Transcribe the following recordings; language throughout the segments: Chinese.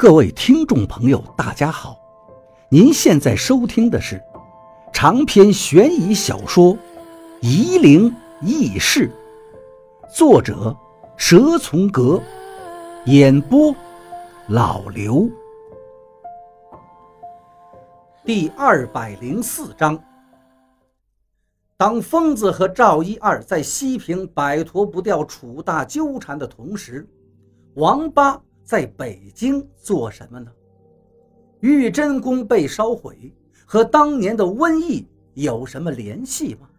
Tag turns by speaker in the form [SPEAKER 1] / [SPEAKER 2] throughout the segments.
[SPEAKER 1] 各位听众朋友，大家好！您现在收听的是长篇悬疑小说《夷陵轶事》，作者蛇从阁，演播老刘。第二百零四章，当疯子和赵一二在西平摆脱不掉楚大纠缠的同时，王八。在北京做什么呢？玉真宫被烧毁，和当年的瘟疫有什么联系吗？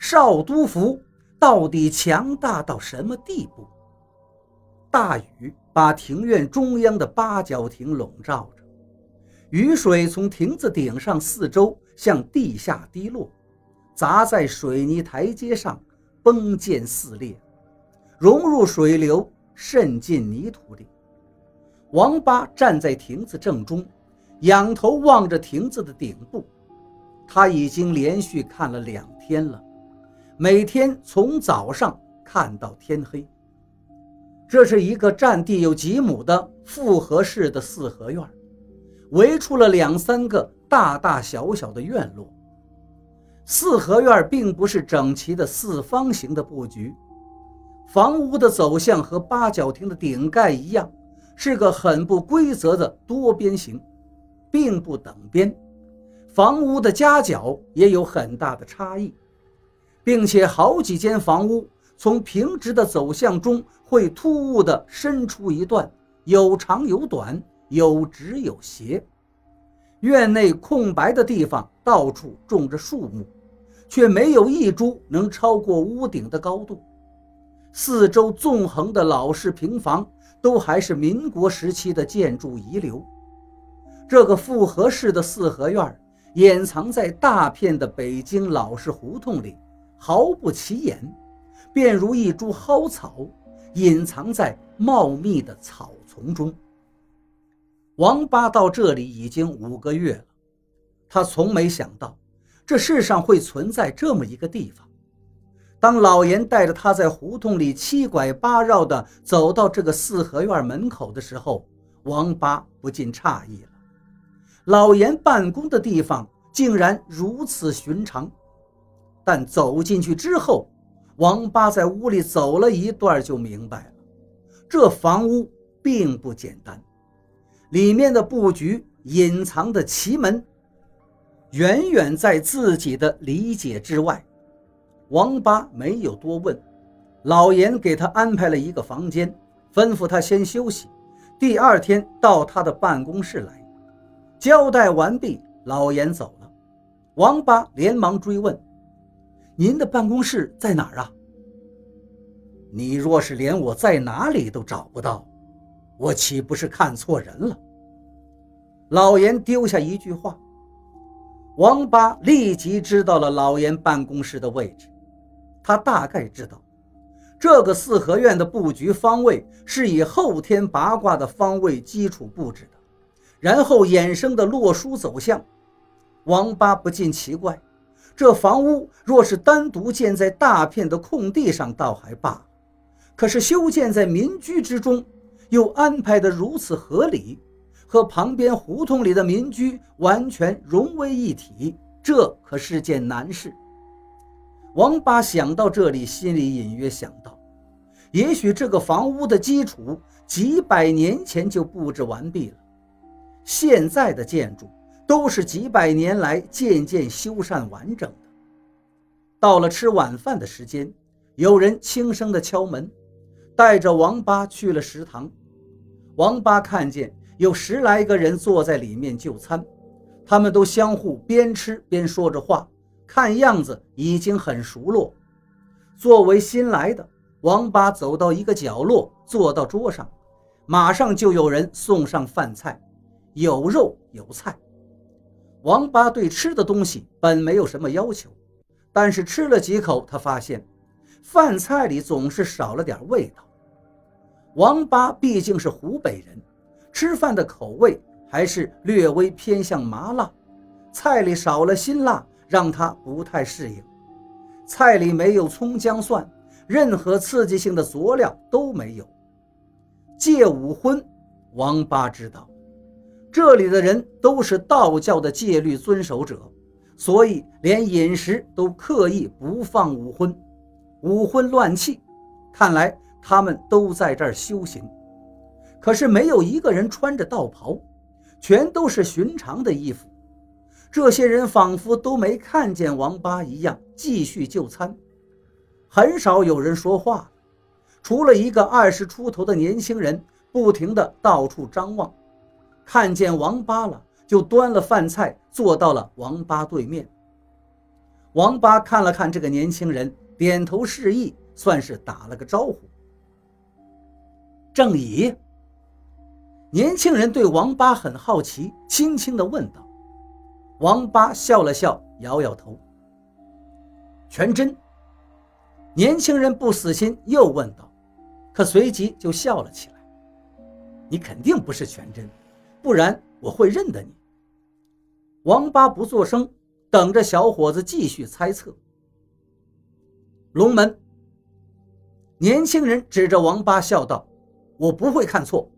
[SPEAKER 1] 少都府到底强大到什么地步？大雨把庭院中央的八角亭笼罩着，雨水从亭子顶上四周向地下滴落，砸在水泥台阶上，崩溅四裂，融入水流，渗进泥土里。王八站在亭子正中，仰头望着亭子的顶部。他已经连续看了两天了，每天从早上看到天黑。这是一个占地有几亩的复合式的四合院，围出了两三个大大小小的院落。四合院并不是整齐的四方形的布局，房屋的走向和八角亭的顶盖一样。是个很不规则的多边形，并不等边，房屋的夹角也有很大的差异，并且好几间房屋从平直的走向中会突兀地伸出一段，有长有短，有直有斜。院内空白的地方到处种着树木，却没有一株能超过屋顶的高度。四周纵横的老式平房。都还是民国时期的建筑遗留。这个复合式的四合院掩藏在大片的北京老式胡同里，毫不起眼，便如一株蒿草，隐藏在茂密的草丛中。王八到这里已经五个月了，他从没想到这世上会存在这么一个地方。当老严带着他在胡同里七拐八绕地走到这个四合院门口的时候，王八不禁诧异了。老严办公的地方竟然如此寻常，但走进去之后，王八在屋里走了一段就明白了，这房屋并不简单，里面的布局隐藏的奇门，远远在自己的理解之外。王八没有多问，老严给他安排了一个房间，吩咐他先休息，第二天到他的办公室来。交代完毕，老严走了。王八连忙追问：“您的办公室在哪儿啊？”你若是连我在哪里都找不到，我岂不是看错人了？老严丢下一句话，王八立即知道了老严办公室的位置。他大概知道，这个四合院的布局方位是以后天八卦的方位基础布置的，然后衍生的洛书走向。王八不禁奇怪：这房屋若是单独建在大片的空地上，倒还罢了；可是修建在民居之中，又安排得如此合理，和旁边胡同里的民居完全融为一体，这可是件难事。王八想到这里，心里隐约想到，也许这个房屋的基础几百年前就布置完毕了，现在的建筑都是几百年来渐渐修缮完整的。到了吃晚饭的时间，有人轻声地敲门，带着王八去了食堂。王八看见有十来个人坐在里面就餐，他们都相互边吃边说着话。看样子已经很熟络。作为新来的，王八走到一个角落，坐到桌上，马上就有人送上饭菜，有肉有菜。王八对吃的东西本没有什么要求，但是吃了几口，他发现饭菜里总是少了点味道。王八毕竟是湖北人，吃饭的口味还是略微偏向麻辣，菜里少了辛辣。让他不太适应，菜里没有葱姜蒜，任何刺激性的佐料都没有。戒五荤，王八知道，这里的人都是道教的戒律遵守者，所以连饮食都刻意不放五荤，五荤乱气。看来他们都在这儿修行，可是没有一个人穿着道袍，全都是寻常的衣服。这些人仿佛都没看见王八一样，继续就餐，很少有人说话，除了一个二十出头的年轻人。不停地到处张望，看见王八了，就端了饭菜坐到了王八对面。王八看了看这个年轻人，点头示意，算是打了个招呼。正乙，年轻人对王八很好奇，轻轻地问道。王八笑了笑，摇摇头。全真，年轻人不死心，又问道，可随即就笑了起来。你肯定不是全真，不然我会认得你。王八不作声，等着小伙子继续猜测。龙门，年轻人指着王八笑道：“我不会看错。”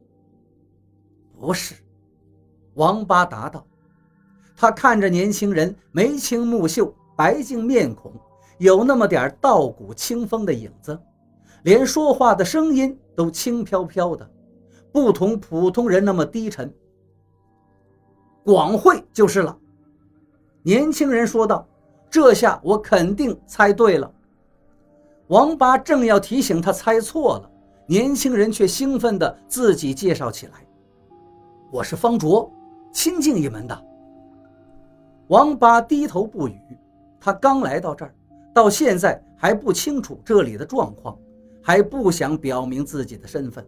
[SPEAKER 1] 不是，王八答道。他看着年轻人眉清目秀、白净面孔，有那么点道骨清风的影子，连说话的声音都轻飘飘的。不同普通人那么低沉，广会就是了。年轻人说道：“这下我肯定猜对了。”王八正要提醒他猜错了，年轻人却兴奋地自己介绍起来：“我是方卓，清静一门的。”王八低头不语，他刚来到这儿，到现在还不清楚这里的状况，还不想表明自己的身份。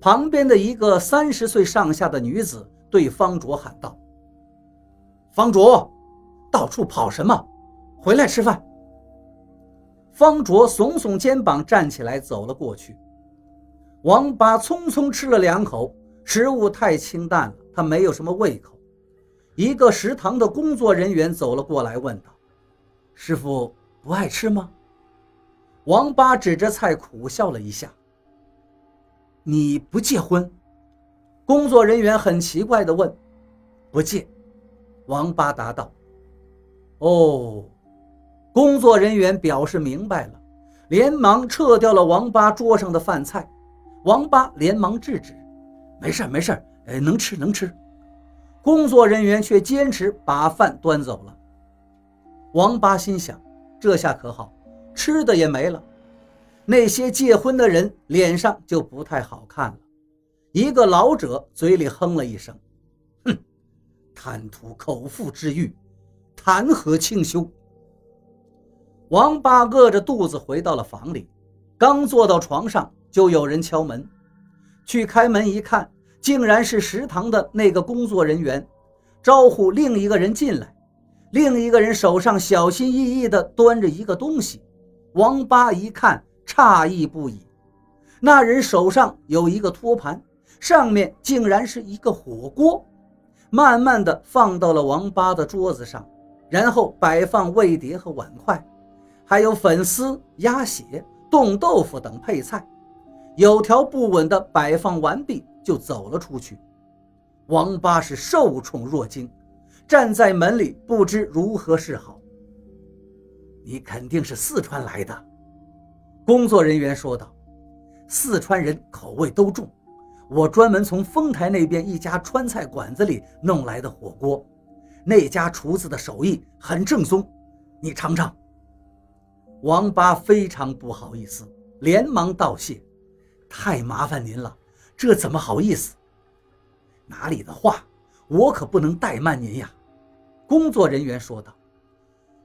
[SPEAKER 1] 旁边的一个三十岁上下的女子对方卓喊道：“方卓，到处跑什么？回来吃饭。”方卓耸耸肩膀，站起来走了过去。王八匆匆吃了两口，食物太清淡了，他没有什么胃口。一个食堂的工作人员走了过来，问道：“师傅不爱吃吗？”王八指着菜苦笑了一下。你不结婚？工作人员很奇怪地问。不戒，王八答道。哦，工作人员表示明白了，连忙撤掉了王八桌上的饭菜。王八连忙制止：“没事没事哎，能吃能吃。”工作人员却坚持把饭端走了。王八心想：这下可好，吃的也没了。那些结婚的人脸上就不太好看了。一个老者嘴里哼了一声：“哼，贪图口腹之欲，谈何清修？”王八饿着肚子回到了房里，刚坐到床上，就有人敲门。去开门一看，竟然是食堂的那个工作人员，招呼另一个人进来。另一个人手上小心翼翼地端着一个东西。王八一看。诧异不已，那人手上有一个托盘，上面竟然是一个火锅，慢慢的放到了王八的桌子上，然后摆放味碟和碗筷，还有粉丝、鸭血、冻豆腐等配菜，有条不紊的摆放完毕，就走了出去。王八是受宠若惊，站在门里不知如何是好。你肯定是四川来的。工作人员说道：“四川人口味都重，我专门从丰台那边一家川菜馆子里弄来的火锅，那家厨子的手艺很正宗，你尝尝。”王八非常不好意思，连忙道谢：“太麻烦您了，这怎么好意思？哪里的话，我可不能怠慢您呀。”工作人员说道：“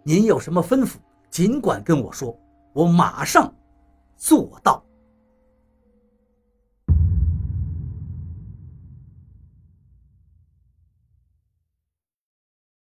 [SPEAKER 1] 您有什么吩咐，尽管跟我说，我马上。”做到。